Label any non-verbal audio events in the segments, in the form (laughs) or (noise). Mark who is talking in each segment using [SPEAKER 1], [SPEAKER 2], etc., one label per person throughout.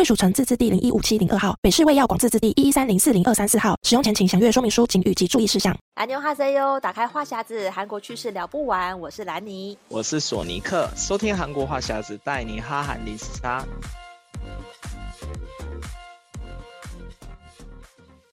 [SPEAKER 1] 贵属城自治地零一五七零二号，北市卫药广自治地一一三零四零二三四号。使用前请详阅说明书、警语及注意事项。
[SPEAKER 2] 安妞哈塞哟，打开话匣子，韩国趣事聊不完。我是兰尼，
[SPEAKER 3] 我是索尼克，收听韩国话匣子，带你哈韩零时差。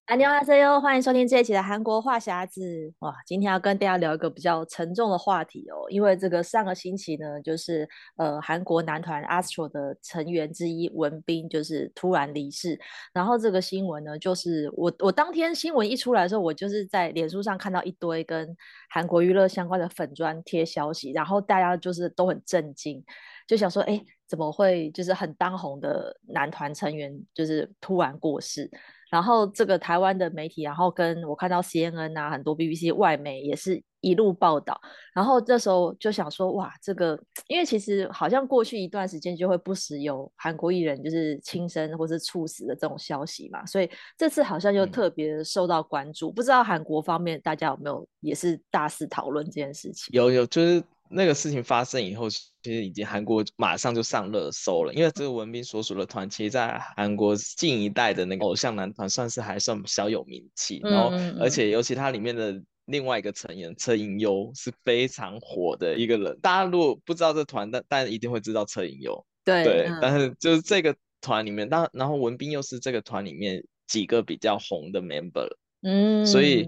[SPEAKER 2] 安妞哈塞哟，欢迎收听这一期的韩国话匣子。哇，今天要跟大家聊一个比较沉重的话题哦，因为这个上个星期呢，就是呃韩国男团 ASTRO 的成员之一文彬就是突然离世。然后这个新闻呢，就是我我当天新闻一出来的时候，我就是在脸书上看到一堆跟韩国娱乐相关的粉砖贴消息，然后大家就是都很震惊，就想说，哎，怎么会就是很当红的男团成员就是突然过世？然后这个台湾的媒体，然后跟我看到 CNN 啊，很多 BBC 外媒也是一路报道。然后这时候就想说，哇，这个因为其实好像过去一段时间就会不时有韩国艺人就是轻生或是猝死的这种消息嘛，所以这次好像就特别受到关注。嗯、不知道韩国方面大家有没有也是大肆讨论这件事情？
[SPEAKER 3] 有有，就是。那个事情发生以后，其实已经韩国马上就上热搜了，因为这个文彬所属的团，其实在韩国近一代的那个偶像男团，算是还算小有名气。然后，而且尤其他里面的另外一个成员车银优是非常火的一个人。大家如果不知道这团，但但一定会知道车银优。
[SPEAKER 2] 对
[SPEAKER 3] 对，嗯、但是就是这个团里面，当然后文彬又是这个团里面几个比较红的 member。嗯，所以。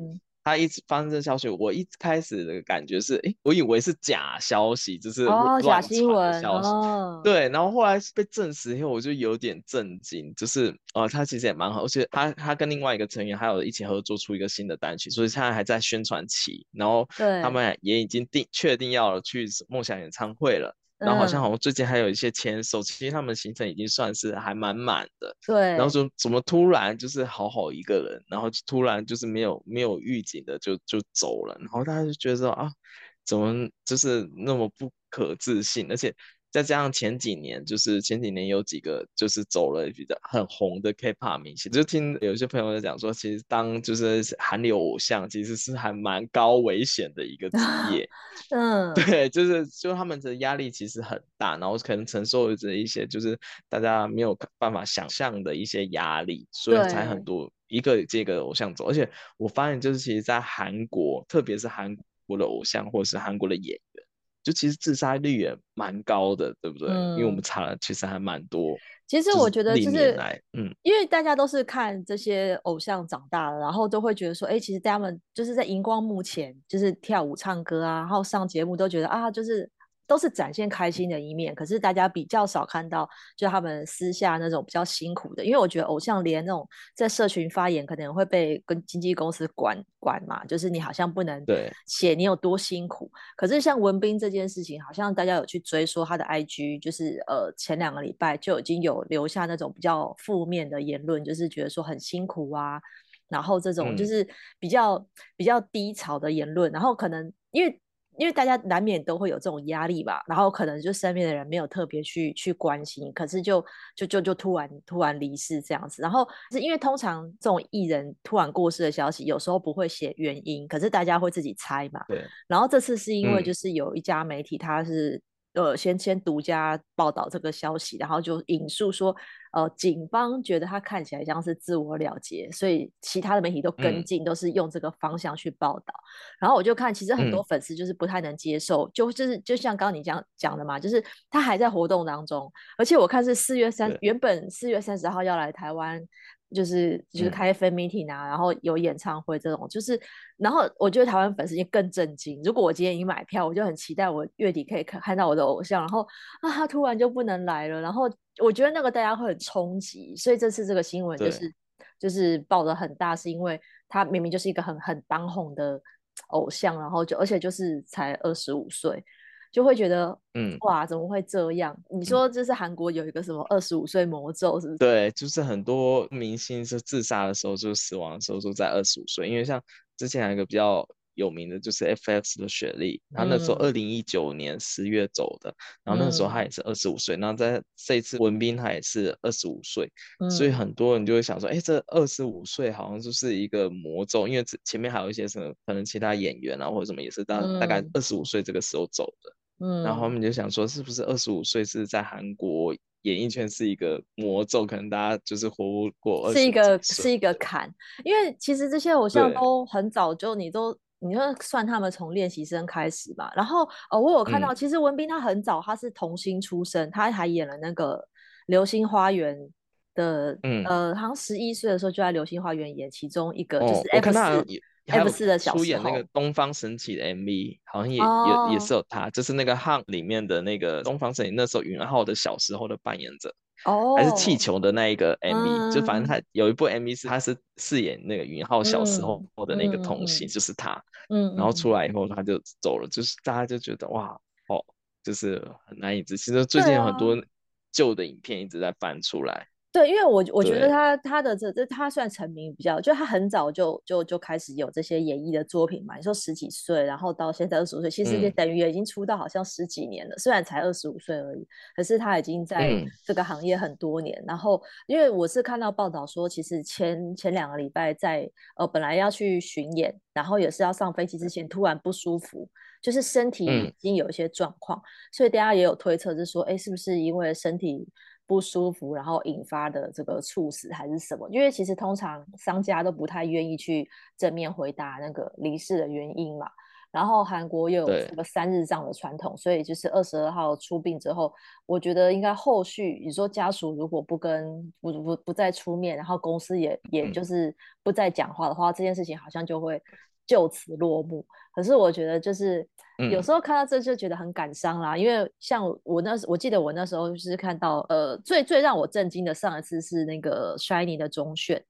[SPEAKER 3] 他一直发生这消息，我一开始的感觉是，哎，我以为是假消息，就是假新闻消息。哦、对，然后后来被证实以后，我就有点震惊，就是，呃，他其实也蛮好，而且他他跟另外一个成员还有一起合作出一个新的单曲，所以现在还在宣传期，然后他们也已经定确定要去梦想演唱会了。然后好像好像最近还有一些签售，嗯、其实他们行程已经算是还蛮满的。对。然后说怎么突然就是好好一个人，然后突然就是没有没有预警的就就走了，然后大家就觉得说啊，怎么就是那么不可置信，而且。再加上前几年，就是前几年有几个就是走了比较很红的 K-pop 明星，就听有些朋友在讲说，其实当就是韩流偶像，其实是还蛮高危险的一个职 (laughs) 业。(laughs) 嗯，对，就是就他们的压力其实很大，然后可能承受着一些就是大家没有办法想象的一些压力，所以才很多一个接一个偶像走。而且我发现，就是其实，在韩国，特别是韩国的偶像或者是韩国的演员。就其实自杀率也蛮高的，对不对？嗯、因为我们查了，其实还蛮多。
[SPEAKER 2] 其实我觉得就是，嗯，因为大家都是看这些偶像长大的，然后都会觉得说，哎，其实他们就是在荧光幕前，就是跳舞、唱歌啊，然后上节目都觉得啊，就是。都是展现开心的一面，可是大家比较少看到，就他们私下那种比较辛苦的。因为我觉得偶像连那种在社群发言，可能会被跟经纪公司管管嘛，就是你好像不能写你有多辛苦。可是像文彬这件事情，好像大家有去追说他的 IG，就是呃前两个礼拜就已经有留下那种比较负面的言论，就是觉得说很辛苦啊，然后这种就是比较、嗯、比较低潮的言论，然后可能因为。因为大家难免都会有这种压力吧，然后可能就身边的人没有特别去去关心，可是就就就就突然突然离世这样子，然后是因为通常这种艺人突然过世的消息，有时候不会写原因，可是大家会自己猜嘛。对。然后这次是因为就是有一家媒体，他是、嗯。呃，先先独家报道这个消息，然后就引述说，呃，警方觉得他看起来像是自我了结，所以其他的媒体都跟进，嗯、都是用这个方向去报道。然后我就看，其实很多粉丝就是不太能接受，嗯、就就是就像刚刚你这样讲的嘛，就是他还在活动当中，而且我看是四月三，原本四月三十号要来台湾。就是就是开 fan meeting 啊，嗯、然后有演唱会这种，就是然后我觉得台湾粉丝更震惊。如果我今天已经买票，我就很期待我月底可以看看到我的偶像，然后啊他突然就不能来了，然后我觉得那个大家会很冲击。所以这次这个新闻就是就是报的很大，是因为他明明就是一个很很当红的偶像，然后就而且就是才二十五岁。就会觉得，嗯，哇，怎么会这样？你说这是韩国有一个什么二十五岁魔咒，是不是？
[SPEAKER 3] 对，就是很多明星是自杀的时候，就是死亡的时候都在二十五岁，因为像之前还有一个比较。有名的就是 FX 的雪莉，她那时候二零一九年十月走的，嗯、然后那时候她也是二十五岁，然后在这一次文斌他也是二十五岁，嗯、所以很多人就会想说，哎、欸，这二十五岁好像就是一个魔咒，因为前面还有一些什么可能其他演员啊或者什么也是大大概二十五岁这个时候走的，嗯，然后他们就想说，是不是二十五岁是在韩国演艺圈是一个魔咒，可能大家就是活不过
[SPEAKER 2] 是一个是一个坎，因为其实这些偶像都很早就你都。你就算他们从练习生开始吧，然后呃，我有看到，其实文斌他很早，他是童星出身，他还演了那个《流星花园》的，嗯、呃，好像十一岁的时候就在《流星花园》演其中一个，就是 F 四、哦、F 四的小，出演那个东方神起的 MV，好像也、哦、也也是有他，就是那个《HUNT》里面的那个东方神起，那时候允浩的小时候的扮演者。哦，还是气球的那一个 MV，、嗯、就反正他有一部 MV 是他是饰演那个允浩小时候的那个童星，嗯、就是他，嗯，然后出来以后他就走了，就是大家就觉得哇，哦，就是很难以置信。其实最近有很多旧的影片一直在翻出来。对，因为我我觉得他他的这这他算成名比较，就他很早就就就开始有这些演艺的作品嘛。你说十几岁，然后到现在二十五岁，其实也等于也已经出道好像十几年了。嗯、虽然才二十五岁而已，可是他已经在这个行业很多年。嗯、然后因为我是看到报道说，其实前前两个礼拜在呃本来要去巡演，然后也是要上飞机之前突然不舒服，就是身体已经有一些状况，嗯、所以大家也有推测，就是说，哎，是不是因为身体？不舒服，然后引发的这个猝死还是什么？因为其实通常商家都不太愿意去正面回答那个离世的原因嘛。然后韩国又有这个三日葬的传统，所以就是二十二号出殡之后，我觉得应该后续你说家属如果不跟不不不再出面，然后公司也也就是不再讲话的话，嗯、这件事情好像就会就此落幕。可是我觉得就是。有时候看到这就觉得很感伤啦，嗯、因为像我那时，我记得我那时候就是看到，呃，最最让我震惊的上一次是那个 SHINee 的中选，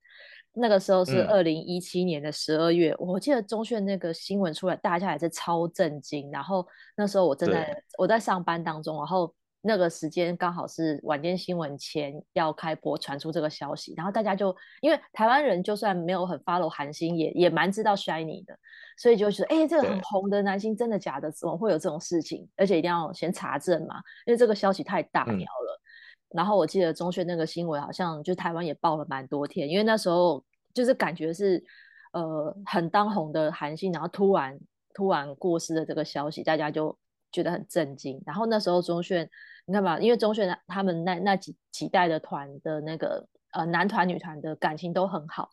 [SPEAKER 2] 那个时候是二零一七年的十二月，嗯、我记得中选那个新闻出来，大家也是超震惊。然后那时候我正在我在上班当中，然后那个时间刚好是晚间新闻前要开播，传出这个消息，然后大家就因为台湾人就算没有很 follow 韩星，也也蛮知道 SHINee 的。所以就是，哎、欸，这个很红的男星真的假的？怎么会有这种事情？而且一定要先查证嘛，因为这个消息太大条了。嗯、然后我记得中学那个新闻好像就台湾也报了蛮多天，因为那时候就是感觉是呃很当红的韩星，然后突然突然过世的这个消息，大家就觉得很震惊。然后那时候钟铉，你看嘛，因为钟铉他们那那几几代的团的那个呃男团女团的感情都很好。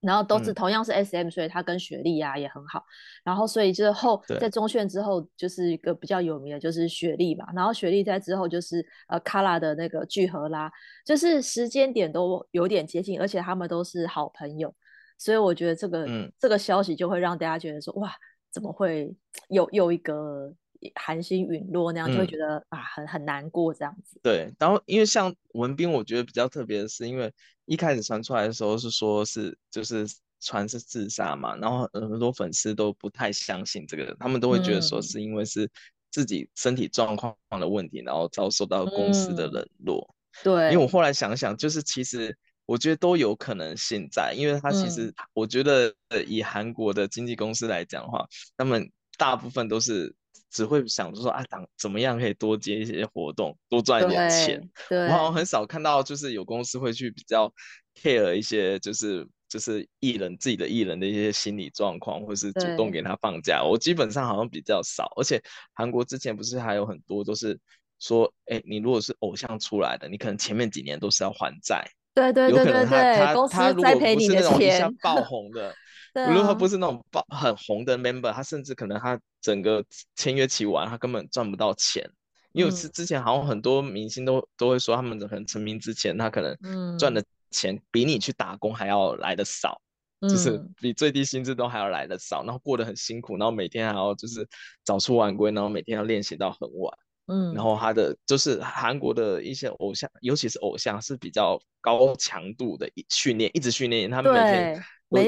[SPEAKER 2] 然后都是同样是 SM，嗯、所以他跟雪莉啊也很好。然后所以之后在钟铉之后，就是一个比较有名的，就是雪莉嘛。然后雪莉在之后就是呃卡拉的那个聚合啦，就是时间点都有点接近，而且他们都是好朋友。所以我觉得这个、嗯、这个消息就会让大家觉得说，哇，怎么会 (tsk) 有又一个韩星陨落那样，就会觉得、嗯、啊很很难过这样子。
[SPEAKER 3] 对，然后因为像文斌，我觉得比较特别的是，因为。一开始传出来的时候是说是就是传是自杀嘛，然后很多粉丝都不太相信这个，他们都会觉得说是因为是自己身体状况的问题，然后遭受到公司的冷落。
[SPEAKER 2] 嗯、对，
[SPEAKER 3] 因为我后来想想，就是其实我觉得都有可能性在，因为他其实我觉得以韩国的经纪公司来讲的话，他们大部分都是。只会想着说啊，怎怎么样可以多接一些活动，多赚一点钱。对，我好像很少看到，就是有公司会去比较 care 一些，就是就是艺人自己的艺人的一些心理状况，或是主动给他放假。我基本上好像比较少，而且韩国之前不是还有很多都是说，哎，你如果是偶像出来的，你可能前面几年都是要还债。
[SPEAKER 2] 对对对对对，
[SPEAKER 3] 他
[SPEAKER 2] 公司栽培你的钱。他如果不是那种一下爆 (laughs) 红的。如果他不是那种爆很红的 member，他甚至可能他整个签约期完，他根本赚不到钱。因为是之前好像很多明星都都会说，他们可能成名之前，他可能赚的钱比你去打工还要来的少，嗯、就是比最低薪资都还要来的少，然后过得很辛苦，然后每天还要就是早出晚归，然后每天要练习到很晚。嗯，然后他的就是韩国的一些偶像，尤其是偶像是比较高强度的训练，一直训练，他们每天。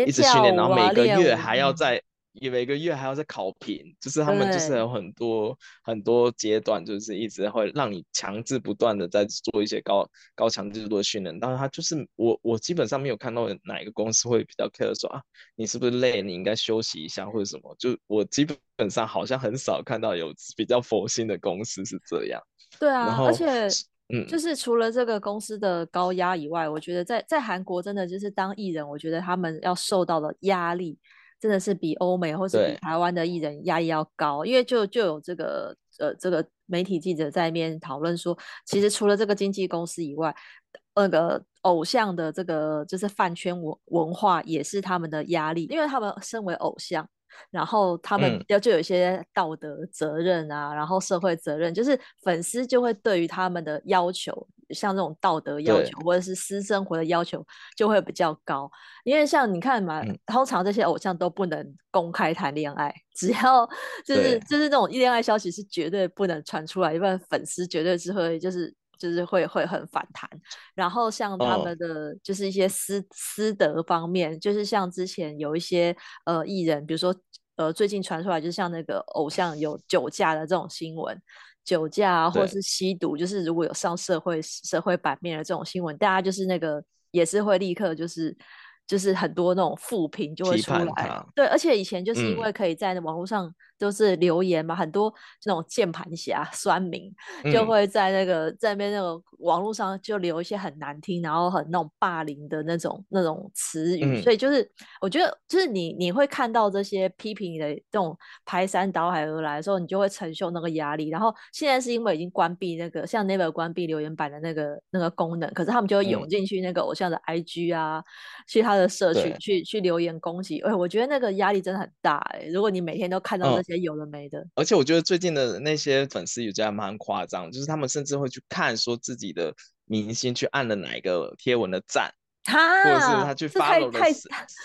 [SPEAKER 2] 一直训练，然后每个月还要再
[SPEAKER 3] 每个月还要再考评，就是他们就是有很多很多阶段，就是一直会让你强制不断的在做一些高高强制度的训练。但是他就是我我基本上没有看到哪一个公司会比较 care 说啊，你是不是累，你应该休息一下或者什么。就我基本上好像很少看到有比较佛心的公司是这样。
[SPEAKER 2] 对啊，而且嗯，就是除了这个公司的高压以外，我觉得在在韩国真的就是当艺人，我觉得他们要受到的压力。真的是比欧美或是比台湾的艺人压力要高，因为就就有这个呃这个媒体记者在那边讨论说，其实除了这个经纪公司以外，那个偶像的这个就是饭圈文文化也是他们的压力，因为他们身为偶像。然后他们要就有一些道德责任啊，嗯、然后社会责任，就是粉丝就会对于他们的要求，像这种道德要求或者是私生活的要求就会比较高。因为像你看嘛，嗯、通常这些偶像都不能公开谈恋爱，(laughs) 只要就是就是这种恋爱消息是绝对不能传出来，因为粉丝绝对是会就是。就是会会很反弹，然后像他们的就是一些私、哦、私德方面，就是像之前有一些呃艺人，比如说呃最近传出来，就是像那个偶像有酒驾的这种新闻，酒驾啊或是吸毒，就是如果有上社会社会版面的这种新闻，大家就是那个也是会立刻就是。就是很多那种负评就会出来，对，而且以前就是因为可以在网络上都是留言嘛，嗯、很多那种键盘侠、酸民就会在那个、嗯、在那边那个网络上就留一些很难听，然后很那种霸凌的那种那种词语，嗯、所以就是我觉得就是你你会看到这些批评你的这种排山倒海而来的时候，你就会承受那个压力。然后现在是因为已经关闭那个像 Never 关闭留言板的那个那个功能，可是他们就会涌进去那个偶像的 IG 啊，去他的。的社群去去留言攻击，哎，我觉得那个压力真的很大哎。如果你每天都看到那些有的没的，
[SPEAKER 3] 而且我觉得最近的那些粉丝有这样蛮夸张，就是他们甚至会去看说自己的明星去按了哪一个贴文的赞，(laughs) 或者是他去 follow 了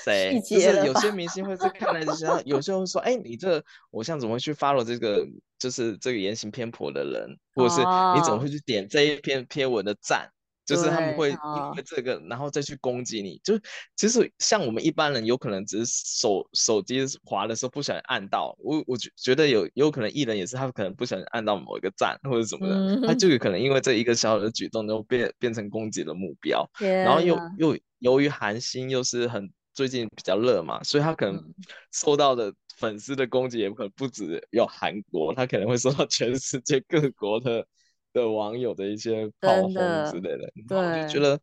[SPEAKER 3] 谁，就是有些明星会去看那些，有些会说，哎，你这个偶像怎么会去 follow 这个，就是这个言行偏颇的人，或者是你怎么会去点这一篇贴文的赞？就是他们会因为这个，然后再去攻击你。就其实像我们一般人，有可能只是手手机滑的时候不小心按到。我我觉觉得有有可能艺人也是，他可能不小心按到某一个赞或者什么的，嗯、他就有可能因为这一个小小的举动，就变变成攻击的目标。然后又又由于韩星又是很最近比较热嘛，所以他可能受到的粉丝的攻击也可能不止有韩国，他可能会受到全世界各国的。的网友的一些炮轰之类的，的对，我就觉得，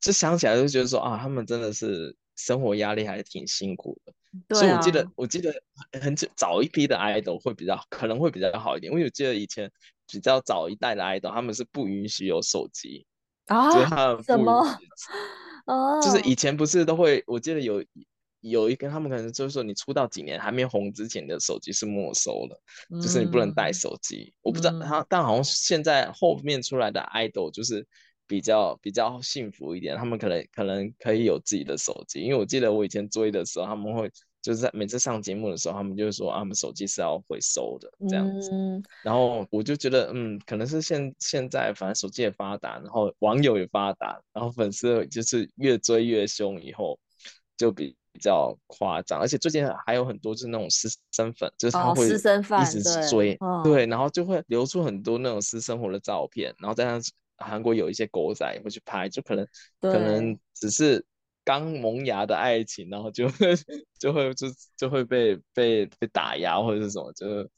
[SPEAKER 3] 就想起来就觉得说啊，他们真的是生活压力还是挺辛苦的。对啊、所以我记得，我记得很早早一批的 idol 会比较可能会比较好一点，因为我记得以前比较早一代的 idol 他们是不允许有手机啊，就是他们不什么 (laughs) 哦，就是以前不是都会，我记得有。有一个，他们可能就是说，你出道几年还没红之前的手机是没收的，嗯、就是你不能带手机。我不知道他，嗯、但好像现在后面出来的 idol 就是比较比较幸福一点，他们可能可能可以有自己的手机。因为我记得我以前追的时候，他们会就是在每次上节目的时候，他们就说啊，他们手机是要回收的这样子。嗯、然后我就觉得，嗯，可能是现现在反正手机也发达，然后网友也发达，然后粉丝就是越追越凶，以后就比。比较夸张，而且最近还有很多就是那种私生粉，就是他会一直追，哦对，对，然后就会流出很多那种私生活的照片，然后再加上韩国有一些狗仔也会去拍，就可能可能只是刚萌芽的爱情，然后就会 (laughs) 就会就就会被被被打压或者是什么，就是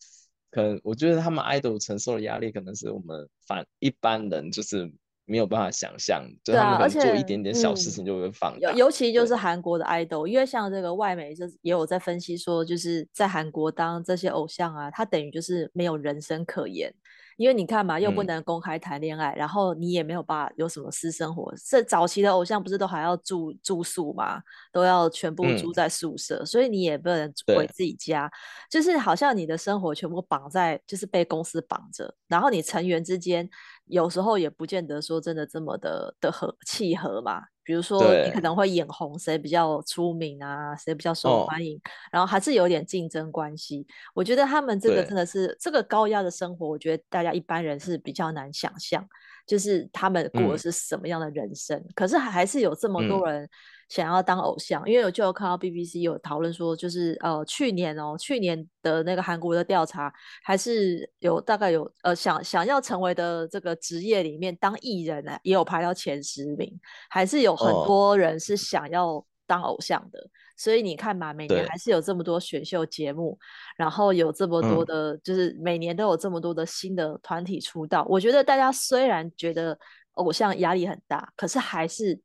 [SPEAKER 3] 可能我觉得他们 idol 承受的压力，可能是我们反一般人就是。没有办法想象，对啊，而且做一点点小事情就会放大。
[SPEAKER 2] 尤、嗯、尤其就是韩国的 idol，因为像这个外媒就也有在分析说，就是在韩国当这些偶像啊，他等于就是没有人生可言。因为你看嘛，又不能公开谈恋爱，嗯、然后你也没有办法有什么私生活。这早期的偶像不是都还要住住宿嘛，都要全部住在宿舍，嗯、所以你也不能回自己家，就是好像你的生活全部绑在，就是被公司绑着，然后你成员之间有时候也不见得说真的这么的的合契合嘛。比如说，你可能会眼红谁比较出名啊，谁比较受欢迎，哦、然后还是有点竞争关系。我觉得他们这个真的是对这个高压的生活，我觉得大家一般人是比较难想象。就是他们过的是什么样的人生。嗯、可是还是有这么多人想要当偶像，嗯、因为我就有看到 BBC 有讨论说，就是呃去年哦，去年的那个韩国的调查，还是有大概有呃想想要成为的这个职业里面，当艺人呢也有排到前十名，还是有很多人是想要当偶像的。哦所以你看嘛，每年还是有这么多选秀节目，然后有这么多的，嗯、就是每年都有这么多的新的团体出道。我觉得大家虽然觉得偶像压力很大，可是还是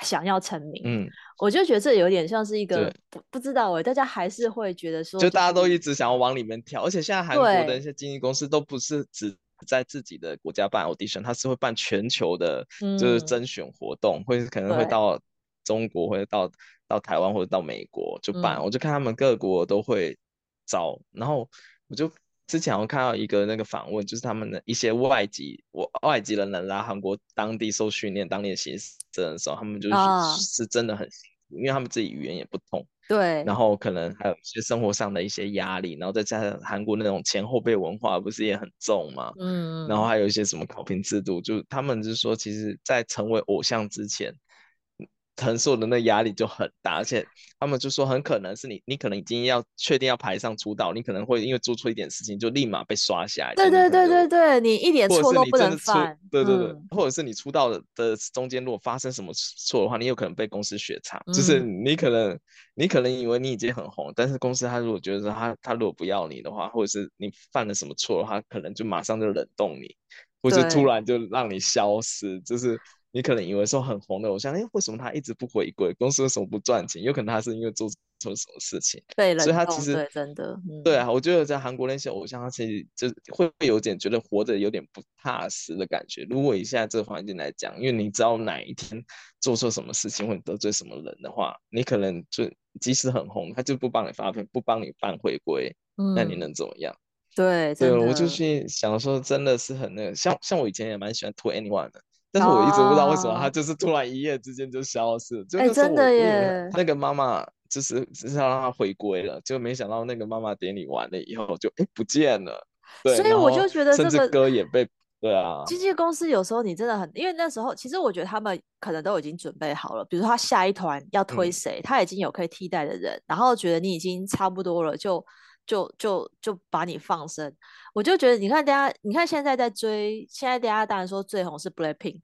[SPEAKER 2] 想要成名。嗯，我就觉得这有点像是一个不不知道哎，大家还是会觉得说，
[SPEAKER 3] 就大家都一直想要往里面跳，而且现在韩国的一些经纪公司都不是只在自己的国家办 audition，它是会办全球的，就是甄选活动，嗯、会可能会到中国，或者到。到台湾或者到美国就办，嗯、我就看他们各国都会招，然后我就之前我看到一个那个访问，就是他们的一些外籍我外籍的人来韩国当地受训练当练习生的时候，他们就是、哦、是真的很辛苦，因为他们自己语言也不通，
[SPEAKER 2] 对，
[SPEAKER 3] 然后可能还有一些生活上的一些压力，然后再加上韩国那种前后辈文化不是也很重嘛，嗯，然后还有一些什么考评制度，就他们就是说，其实在成为偶像之前。承受的那压力就很大，而且他们就说很可能是你，你可能已经要确定要排上出道，你可能会因为做错一点事情就立马被刷下来。
[SPEAKER 2] 对对对对对，你一点错都不能犯。
[SPEAKER 3] 对对对，嗯、或者是你出道的的中间如果发生什么错的话，你有可能被公司雪藏。嗯、就是你可能你可能以为你已经很红，但是公司他如果觉得他他如果不要你的话，或者是你犯了什么错的话，可能就马上就冷冻你，或者突然就让你消失，就是。你可能以为说很红的偶像，哎，为什么他一直不回归？公司为什么不赚钱？有可能他是因为做错什么事情，
[SPEAKER 2] 对，
[SPEAKER 3] 所以他其实
[SPEAKER 2] 对真的，嗯、
[SPEAKER 3] 对啊，我觉得在韩国那些偶像，他其实就会有点觉得活着有点不踏实的感觉。如果以现在这个环境来讲，因为你知道哪一天做错什么事情或得罪什么人的话，你可能就即使很红，他就不帮你发片，不帮你办回归，嗯、那你能怎么样？
[SPEAKER 2] 对，
[SPEAKER 3] 对，我就去想说，真的是很那个，像像我以前也蛮喜欢偷 anyone 的。但是我一直不知道为什么他就是突然一夜之间就消失了。哎，
[SPEAKER 2] 真的耶！
[SPEAKER 3] 那个妈妈就是只是要让他回归了，就没想到那个妈妈典礼完了以后就哎不见了。对，
[SPEAKER 2] 所以我就觉得这个
[SPEAKER 3] 歌也被对啊。
[SPEAKER 2] 经纪公司有时候你真的很，因为那时候其实我觉得他们可能都已经准备好了，比如说他下一团要推谁，嗯、他已经有可以替代的人，然后觉得你已经差不多了，就就就就把你放生。我就觉得，你看大家，你看现在在追，现在大家当然说最红是 Blackpink，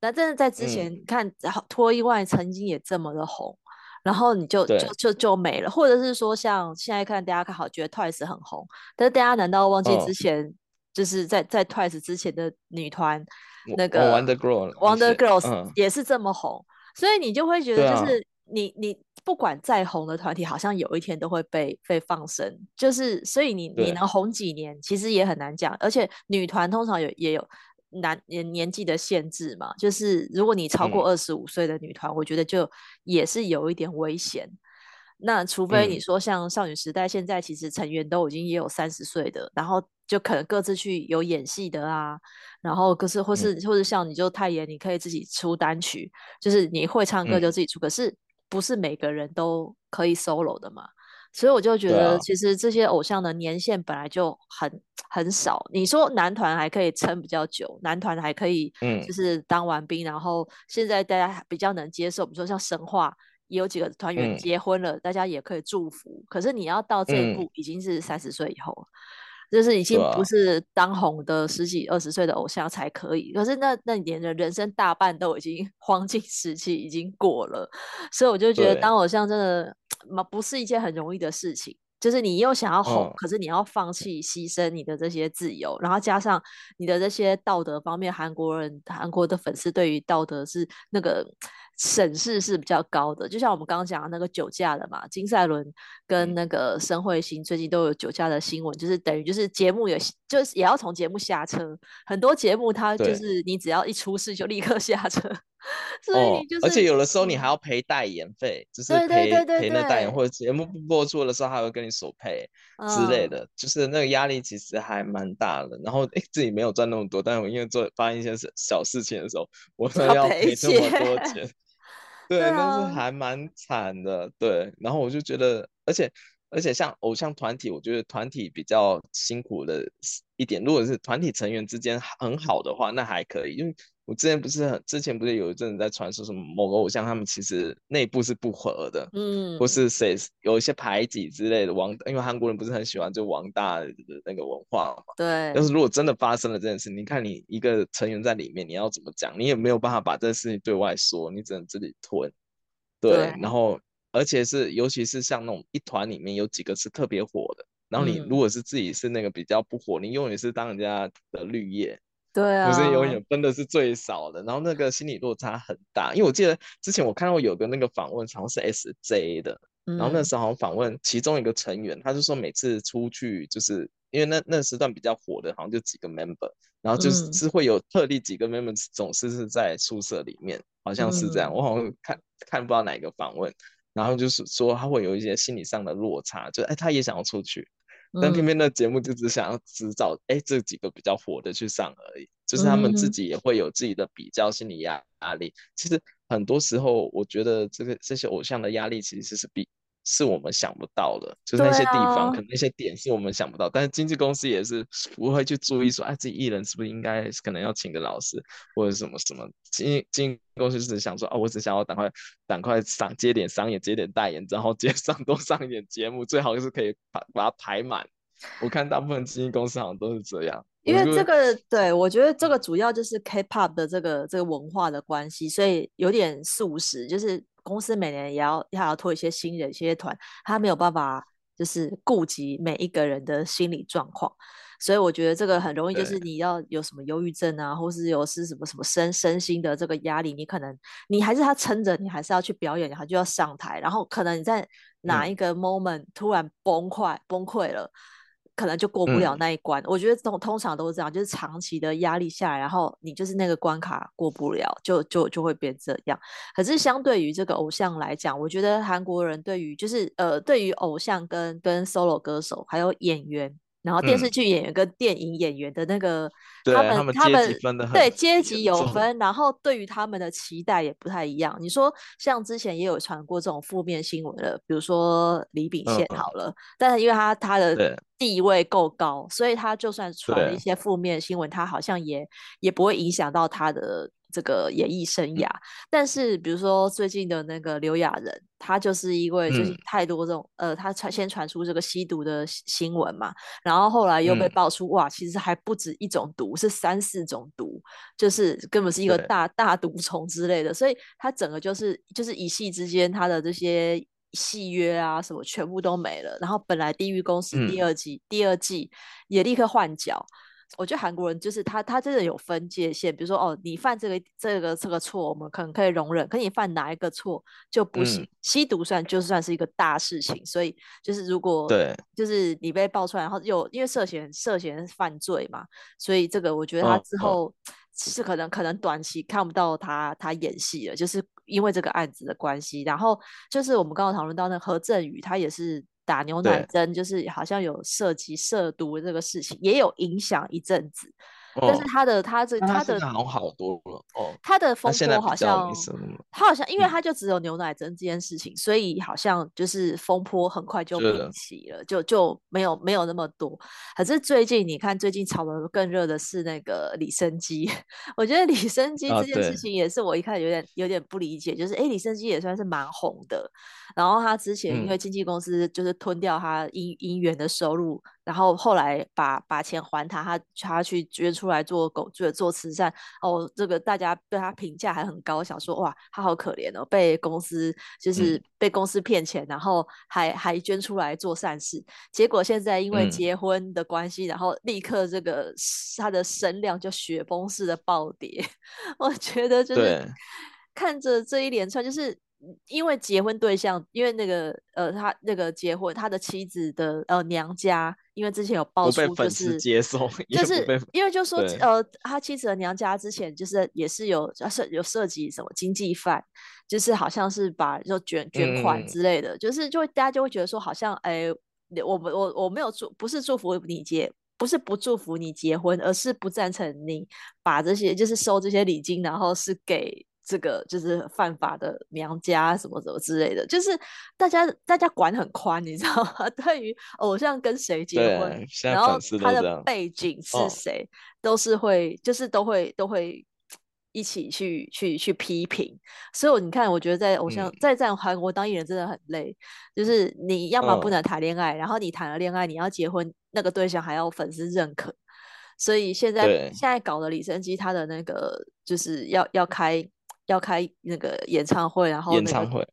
[SPEAKER 2] 那真的在之前，嗯、看 2NE1 曾经也这么的红，然后你就就就就没了，或者是说像现在看大家看好觉得 Twice 很红，但是大家难道忘记之前、哦、就是在在 Twice 之前的女团那个
[SPEAKER 3] Wonder Girls
[SPEAKER 2] Wonder Girls 也是这么红，嗯、所以你就会觉得就是你、啊、你。不管再红的团体，好像有一天都会被被放生，就是所以你你能红几年，其实也很难讲。而且女团通常有也有男年年纪的限制嘛，就是如果你超过二十五岁的女团，嗯、我觉得就也是有一点危险。那除非你说像少女时代，现在其实成员都已经也有三十岁的，然后就可能各自去有演戏的啊，然后可是或是、嗯、或是像你就太妍，你可以自己出单曲，就是你会唱歌就自己出，嗯、可是。不是每个人都可以 solo 的嘛，所以我就觉得，其实这些偶像的年限本来就很很少。你说男团还可以撑比较久，男团还可以，嗯，就是当完兵，嗯、然后现在大家比较能接受，比如说像神话，也有几个团员结婚了，嗯、大家也可以祝福。可是你要到这一步，已经是三十岁以后了。嗯就是已经不是当红的十几二十岁的偶像才可以，可是那那年的人生大半都已经 (laughs) 黄金时期已经过了，所以我就觉得当偶像真的 (tsk) 不是一件很容易的事情。就是你又想要红，可是你要放弃牺牲你的这些自由，然后加上你的这些道德方面，韩国人韩国的粉丝对于道德是那个。审视是比较高的，就像我们刚刚讲的那个酒驾的嘛，金赛纶跟那个申彗星最近都有酒驾的新闻，就是等于就是节目也就是也要从节目下车，很多节目它就是你只要一出事就立刻下车，对 (laughs) 所以就是、哦、而
[SPEAKER 3] 且有的时候你还要赔代言费，就是赔赔那代言或者节目不播出的时候，还会跟你索赔之类的，嗯、就是那个压力其实还蛮大的。然后诶自己没有赚那么多，但是我因为做发生一些小事情的时候，我都要赔这么多钱。(laughs) 对，但是还蛮惨的。对，然后我就觉得，而且而且像偶像团体，我觉得团体比较辛苦的一点，如果是团体成员之间很好的话，那还可以，因为我之前不是很之前不是有一阵子在传说什么某个偶像他们其实内部是不和的，嗯，或是谁有一些排挤之类的王，因为韩国人不是很喜欢就王大的那个文化嘛，
[SPEAKER 2] 对。
[SPEAKER 3] 但是如果真的发生了这件事，你看你一个成员在里面，你要怎么讲？你也没有办法把这件事情对外说，你只能自己吞。对，对然后而且是尤其是像那种一团里面有几个是特别火的。然后你如果是自己是那个比较不火，嗯、你永远是当人家的绿叶，
[SPEAKER 2] 对啊，
[SPEAKER 3] 不是永远分的是最少的。然后那个心理落差很大，因为我记得之前我看到有个那个访问，好像是 SJ 的，嗯、然后那时候好像访问其中一个成员，他就说每次出去就是因为那那时段比较火的，好像就几个 member，然后就是、嗯、是会有特例几个 member 总是是在宿舍里面，好像是这样。嗯、我好像看看不到哪一个访问，然后就是说他会有一些心理上的落差，就哎他也想要出去。但偏偏那节目就只想要只找哎、欸、这几个比较火的去上而已，就是他们自己也会有自己的比较心理压压力。其实很多时候，我觉得这个这些偶像的压力其实是比。是我们想不到的，就是那些地方，啊、可能那些点是我们想不到。但是经纪公司也是不会去注意说，哎，自己艺人是不是应该可能要请个老师或者什么什么。经经纪公司只是想说，啊，我只想要赶快赶快上接点商演，接点代言，然后接 (laughs) 上多上一点节目，最好就是可以把把它排满。我看大部分经纪公司好像都是这样。
[SPEAKER 2] 因为这个，对，我觉得这个主要就是 K-pop 的这个这个文化的关系，所以有点速食，就是。公司每年也要也要拖一些新人、一些团，他没有办法就是顾及每一个人的心理状况，所以我觉得这个很容易就是你要有什么忧郁症啊，或是有是什么什么身身心的这个压力，你可能你还是他撑着，你还是要去表演，然后就要上台，然后可能你在哪一个 moment 突然崩溃、嗯、崩溃了。可能就过不了那一关，嗯、我觉得通通常都是这样，就是长期的压力下来，然后你就是那个关卡过不了，就就就会变这样。可是相对于这个偶像来讲，我觉得韩国人对于就是呃，对于偶像跟跟 solo 歌手还有演员。然后电视剧演员跟电影演员的那个，
[SPEAKER 3] 嗯、
[SPEAKER 2] 他们他们对阶级有分，然后对于他们的期待也不太一样。你说像之前也有传过这种负面新闻了，比如说李秉宪好了，嗯、但是因为他他的地位够高，所以他就算传一些负面新闻，他好像也也不会影响到他的。这个演艺生涯，但是比如说最近的那个刘亚仁，他就是因为就是太多这种、嗯、呃，他传先传出这个吸毒的新闻嘛，然后后来又被爆出、嗯、哇，其实还不止一种毒，是三四种毒，就是根本是一个大大毒虫之类的，所以他整个就是就是一系之间他的这些戏约啊什么全部都没了，然后本来《地狱公司》第二季、嗯、第二季也立刻换角。我觉得韩国人就是他，他真的有分界线。比如说，哦，你犯这个这个这个错，我们可能可以容忍；可你犯哪一个错就不行。嗯、吸毒算就算是一个大事情，所以就是如果对，就是你被爆出来，然后又因为涉嫌涉嫌犯罪嘛，所以这个我觉得他之后是可能、可能短期看不到他他演戏了，就是因为这个案子的关系。然后就是我们刚刚讨论到那个河正宇，他也是。打牛奶针就是好像有涉及涉毒这个事情，也有影响一阵子。但是他的他这他的
[SPEAKER 3] 好好多了哦，
[SPEAKER 2] 他的风波好像他好像因为他就只有牛奶针这件事情，所以好像就是风波很快就平息了，就就没有没有那么多。可是最近你看，最近炒得更热的是那个李生基，(laughs) 我觉得李生基这件事情也是我一开始有点有点不理解，就是哎，李生基也算是蛮红的，然后他之前因为经纪公司就是吞掉他音音源的收入。然后后来把把钱还他，他他去捐出来做狗，做做慈善哦。这个大家对他评价还很高，想说哇，他好可怜哦，被公司就是被公司骗钱，嗯、然后还还捐出来做善事。结果现在因为结婚的关系，嗯、然后立刻这个他的声量就雪崩式的暴跌。(laughs) 我觉得就是看着这一连串就是。因为结婚对象，因为那个呃，他那个结婚，他的妻子的呃娘家，因为之前有爆出就是
[SPEAKER 3] 接受，(laughs)
[SPEAKER 2] 就是因为就
[SPEAKER 3] 说
[SPEAKER 2] 呃，他妻子的娘家之前就是也是有涉有涉及什么经济犯，就是好像是把就卷卷款之类的，嗯、就是就会大家就会觉得说好像哎，我们我我没有祝不是祝福你结，不是不祝福你结婚，而是不赞成你把这些就是收这些礼金，然后是给。这个就是犯法的娘家什么什么之类的，就是大家大家管很宽，你知道吗？(laughs) 对于偶像跟谁结婚，然后他的背景是谁，哦、都是会就是都会都会一起去去去批评。所以你看，我觉得在偶像、嗯、在在韩国当艺人真的很累，就是你要么不能谈恋爱，哦、然后你谈了恋爱，你要结婚，那个对象还要粉丝认可。所以现在现在搞的李昇基他的那个就是要要开要开那个演唱会，然后演唱会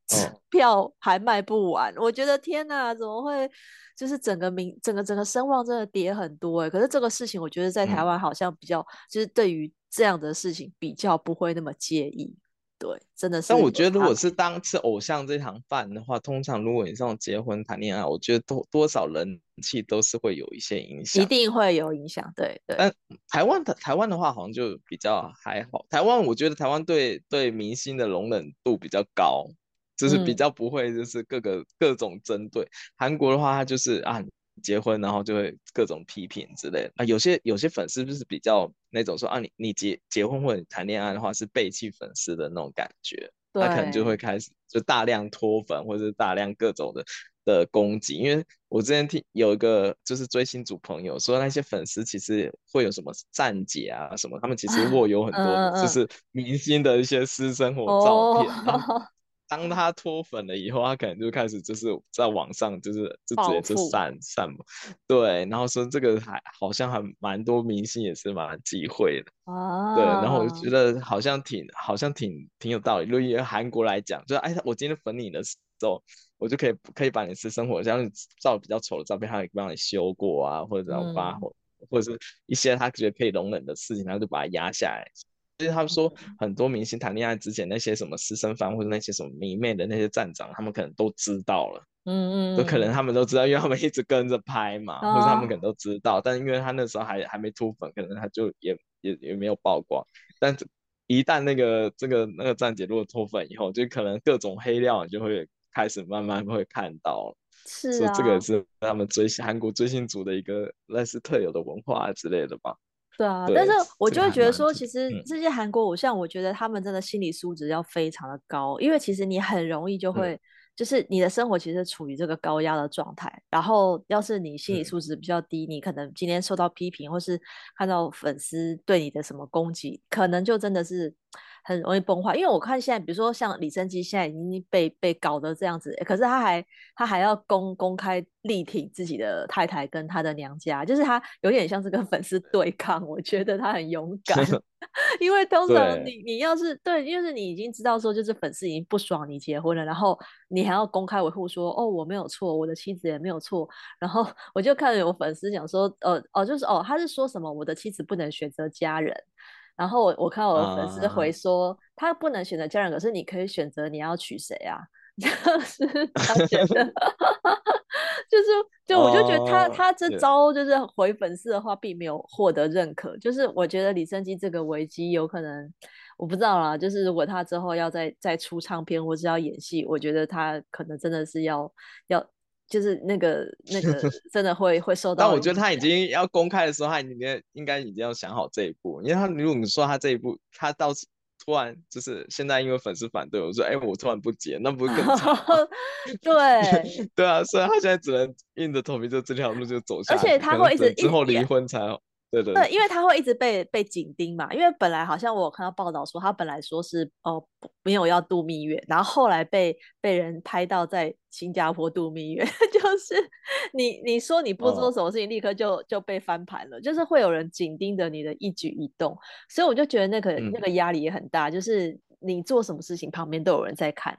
[SPEAKER 2] 票还卖不完，哦、我觉得天哪，怎么会？就是整个名，整个整个声望真的跌很多哎，可是这个事情我觉得在台湾好像比较，嗯、就是对于这样的事情比较不会那么介意，对，真的是。
[SPEAKER 3] 但我觉得如果是当吃偶像这行饭的话，通常如果你这种结婚谈恋爱，我觉得多多少人气都是会有一些影响，
[SPEAKER 2] 一定会有影响，对对。
[SPEAKER 3] 但台湾的台湾的话好像就比较还好，台湾我觉得台湾对对明星的容忍度比较高。就是比较不会，就是各个、嗯、各种针对。韩国的话，它就是啊，结婚然后就会各种批评之类的啊。有些有些粉丝就是比较那种说啊，你你结结婚或者谈恋爱的话是背弃粉丝的那种感觉，他可能就会开始就大量脱粉或者是大量各种的的攻击。因为我之前听有一个就是追星族朋友说，那些粉丝其实会有什么站姐啊什么，他们其实握有很多就是明星的一些私生活照片。哦当他脱粉了以后，他可能就开始就是在网上就是就直接就散散嘛，对，然后说这个还好像还蛮多明星也是蛮忌讳的，啊，对，然后我就觉得好像挺好像挺挺有道理。如果以韩国来讲，就是哎，我今天粉你的时候，我就可以可以把你私生活像照比较丑的照片，他可以帮你修过啊，或者怎样发或或者是一些他觉得可以容忍的事情，他就把它压下来。其实他们说，很多明星谈恋爱之前那些什么私生饭或者那些什么迷妹的那些站长，他们可能都知道了，嗯嗯，都可能他们都知道，因为他们一直跟着拍嘛，哦、或者他们可能都知道，但因为他那时候还还没脱粉，可能他就也也也没有曝光。但一旦那个这个那个站姐如果脱粉以后，就可能各种黑料你就会开始慢慢会看到了，
[SPEAKER 2] 是啊，
[SPEAKER 3] 所以这个是他们追星韩国追星族的一个类似特有的文化之类的吧。
[SPEAKER 2] 对啊，对但是我就会觉得说，其实这些韩国偶像，我觉得他们真的心理素质要非常的高，嗯、因为其实你很容易就会，嗯、就是你的生活其实处于这个高压的状态，然后要是你心理素质比较低，嗯、你可能今天受到批评，或是看到粉丝对你的什么攻击，可能就真的是。很容易崩坏，因为我看现在，比如说像李昇基现在已经被被搞得这样子，可是他还他还要公公开力挺自己的太太跟他的娘家，就是他有点像是跟粉丝对抗，我觉得他很勇敢 (laughs) (laughs) 因为通常你你要是对，就是你已经知道说就是粉丝已经不爽你结婚了，然后你还要公开维护说哦我没有错，我的妻子也没有错，然后我就看有粉丝讲说呃哦就是哦他是说什么我的妻子不能选择家人。然后我我看我的粉丝回说，啊、他不能选择家人，可是你可以选择你要娶谁啊？(laughs) (laughs) (laughs) 就是他觉得，就是就我就觉得他、哦、他这招就是回粉丝的话，并没有获得认可。就是我觉得李昇基这个危机有可能，我不知道啦。就是如果他之后要再再出唱片或是要演戏，我觉得他可能真的是要要。就是那个那个 (laughs) 真的会会受到，
[SPEAKER 3] 但我觉得他已经要公开的时候，他应该应该已经要想好这一步，因为他如果你说他这一步，他到突然就是现在因为粉丝反对，我说哎、欸，我突然不结，那不是更惨？(laughs)
[SPEAKER 2] 对 (laughs)
[SPEAKER 3] 对啊，所以他现在只能硬着头皮就这条路就走下去，
[SPEAKER 2] 而且他会一直
[SPEAKER 3] 之后离婚才好。对对，对，
[SPEAKER 2] 因为他会一直被被紧盯嘛，因为本来好像我有看到报道说，他本来说是哦没有要度蜜月，然后后来被被人拍到在新加坡度蜜月，(laughs) 就是你你说你不做什么事情，哦、立刻就就被翻盘了，就是会有人紧盯着你的一举一动，所以我就觉得那个、嗯、那个压力也很大，就是你做什么事情旁边都有人在看。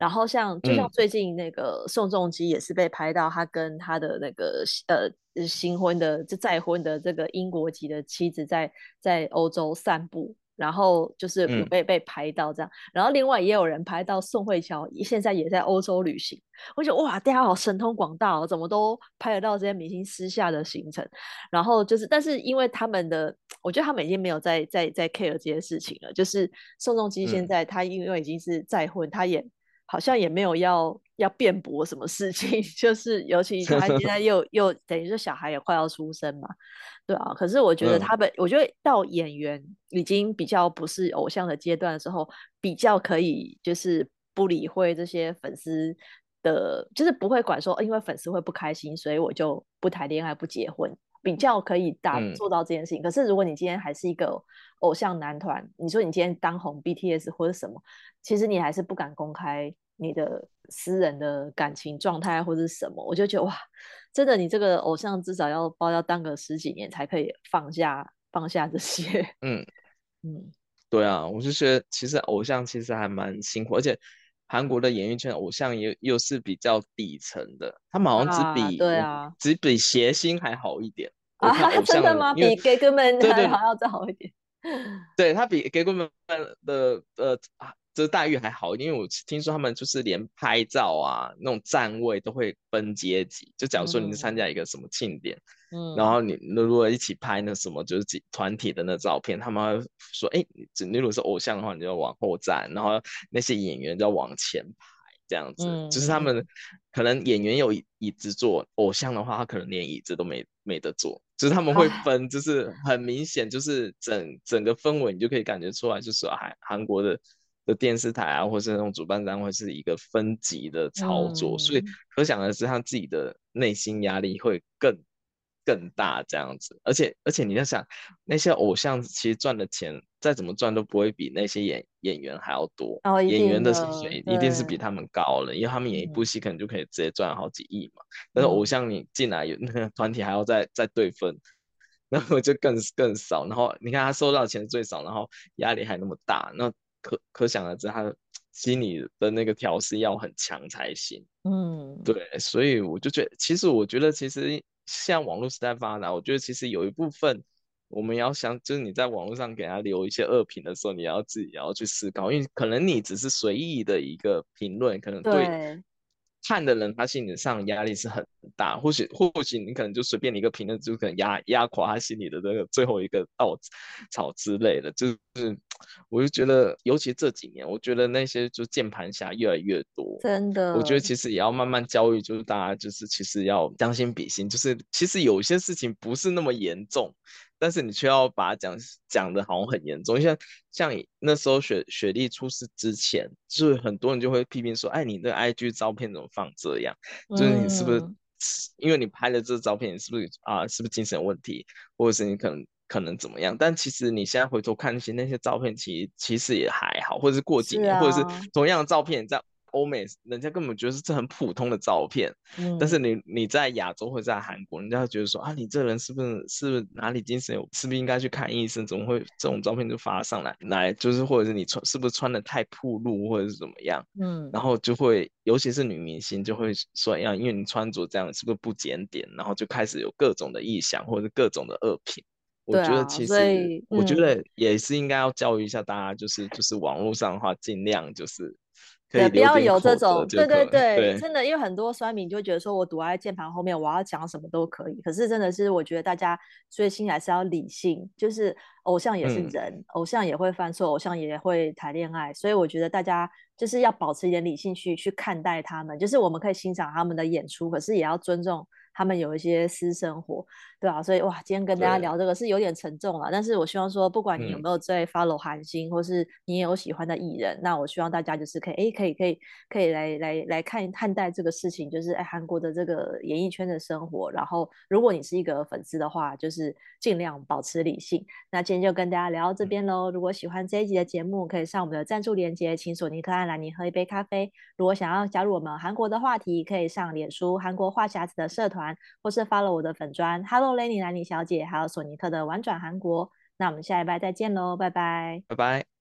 [SPEAKER 2] 然后像就像最近那个宋仲基也是被拍到他跟他的那个呃新婚的就再婚的这个英国籍的妻子在在欧洲散步，然后就是被被拍到这样。然后另外也有人拍到宋慧乔现在也在欧洲旅行，我觉得哇，大家好神通广大哦，怎么都拍得到这些明星私下的行程。然后就是，但是因为他们的，我觉得他们已经没有在在在 care 这些事情了。就是宋仲基现在他因为已经是再婚，他也。好像也没有要要辩驳什么事情，(laughs) 就是尤其他现在又又等于说小孩也快要出生嘛，对啊。可是我觉得他们，嗯、我觉得到演员已经比较不是偶像的阶段的时候，比较可以就是不理会这些粉丝的，就是不会管说，因为粉丝会不开心，所以我就不谈恋爱不结婚，比较可以达做到这件事情。嗯、可是如果你今天还是一个偶像男团，你说你今天当红 BTS 或者什么，其实你还是不敢公开你的私人的感情状态或者什么。我就觉得哇，真的，你这个偶像至少要包要当个十几年才可以放下放下这些。(laughs)
[SPEAKER 3] 嗯嗯，对啊，我就觉得其实偶像其实还蛮辛苦，而且。韩国的演艺圈偶像也又是比较底层的，他们好像只比、啊、对啊，只比谐星还好一点 (laughs)
[SPEAKER 2] 啊？真的吗？比 gay 哥们还好要再好一点？
[SPEAKER 3] 对，他比 gay 哥们的呃啊。这待遇还好，因为我听说他们就是连拍照啊，那种站位都会分阶级。就假如说你是参加一个什么庆典，嗯，然后你如果一起拍那什么就是几团体的那照片，他们会说，哎，你如果是偶像的话，你就往后站，然后那些演员就要往前排，这样子。嗯，就是他们可能演员有椅子坐，偶像的话他可能连椅子都没没得坐，就是他们会分，就是很明显，就是整整个氛围你就可以感觉出来，就是韩韩国的。的电视台啊，或是那种主办单位是一个分级的操作，嗯、所以可想而知，他自己的内心压力会更更大这样子。而且而且你要想，那些偶像其实赚的钱再怎么赚都不会比那些演演员还要多，
[SPEAKER 2] 哦、
[SPEAKER 3] 演员的薪水一定是比他们高了，因为他们演一部戏可能就可以直接赚好几亿嘛。嗯、但是偶像你进来有那个团体还要再再对分，(laughs) 然后就更更少。然后你看他收到钱最少，然后压力还那么大，那。可可想而知，他心理的那个调试要很强才行。嗯，对，所以我就觉得，其实我觉得，其实像网络时代发达，我觉得其实有一部分我们要想，就是你在网络上给他留一些恶评的时候，你要自己要去思考，因为可能你只是随意的一个评论，可能对。看的人他心理上压力是很大，或许或许你可能就随便一个评论就可能压压垮他心里的那个最后一个稻草之类的，就是我就觉得，尤其这几年，我觉得那些就键盘侠越来越多，
[SPEAKER 2] 真的，
[SPEAKER 3] 我觉得其实也要慢慢教育，就是大家就是其实要将心比心，就是其实有些事情不是那么严重。但是你却要把它讲讲的好像很严重，像像你那时候雪雪莉出事之前，就是很多人就会批评说，哎，你那 IG 照片怎么放这样？就是你是不是、嗯、因为你拍了这照片，你是不是啊？是不是精神问题，或者是你可能可能怎么样？但其实你现在回头看那些那些照片，其实其实也还好，或者是过几年，啊、或者是同样的照片在。欧美人家根本觉得是这很普通的照片，嗯、但是你你在亚洲或者在韩国，人家觉得说啊，你这人是不是是不是哪里精神有，是不是应该去看医生？怎么会这种照片就发上来？来就是或者是你穿是不是穿的太暴露，或者是怎么样？嗯，然后就会尤其是女明星就会说呀，因为你穿着这样是不是不检点？然后就开始有各种的臆想或者各种的恶评。我觉得其实、嗯、我觉得也是应该要教育一下大家，就是就是网络上的话尽量就是。
[SPEAKER 2] 对，不要有这种，对对对，对真的，因为很多酸民就会觉得说，我躲在键盘后面，我要讲什么都可以。可是真的是，我觉得大家最新还是要理性，就是偶像也是人，嗯、偶像也会犯错，偶像也会谈恋爱，所以我觉得大家就是要保持一点理性去去看待他们。就是我们可以欣赏他们的演出，可是也要尊重。他们有一些私生活，对啊，所以哇，今天跟大家聊这个是有点沉重了。但是我希望说，不管你有没有在 follow 韩星，嗯、或是你也有喜欢的艺人，那我希望大家就是可以，哎，可以，可以，可以来来来看看待这个事情，就是哎，韩国的这个演艺圈的生活。然后，如果你是一个粉丝的话，就是尽量保持理性。那今天就跟大家聊到这边喽。嗯、如果喜欢这一集的节目，可以上我们的赞助链接，请索尼克安兰尼喝一杯咖啡。如果想要加入我们韩国的话题，可以上脸书韩国话匣子的社团。或是 follow 我的粉砖，Hello Lenny 兰妮小姐，还有索尼克的玩转韩国，那我们下一拜再见喽，拜拜，
[SPEAKER 3] 拜拜。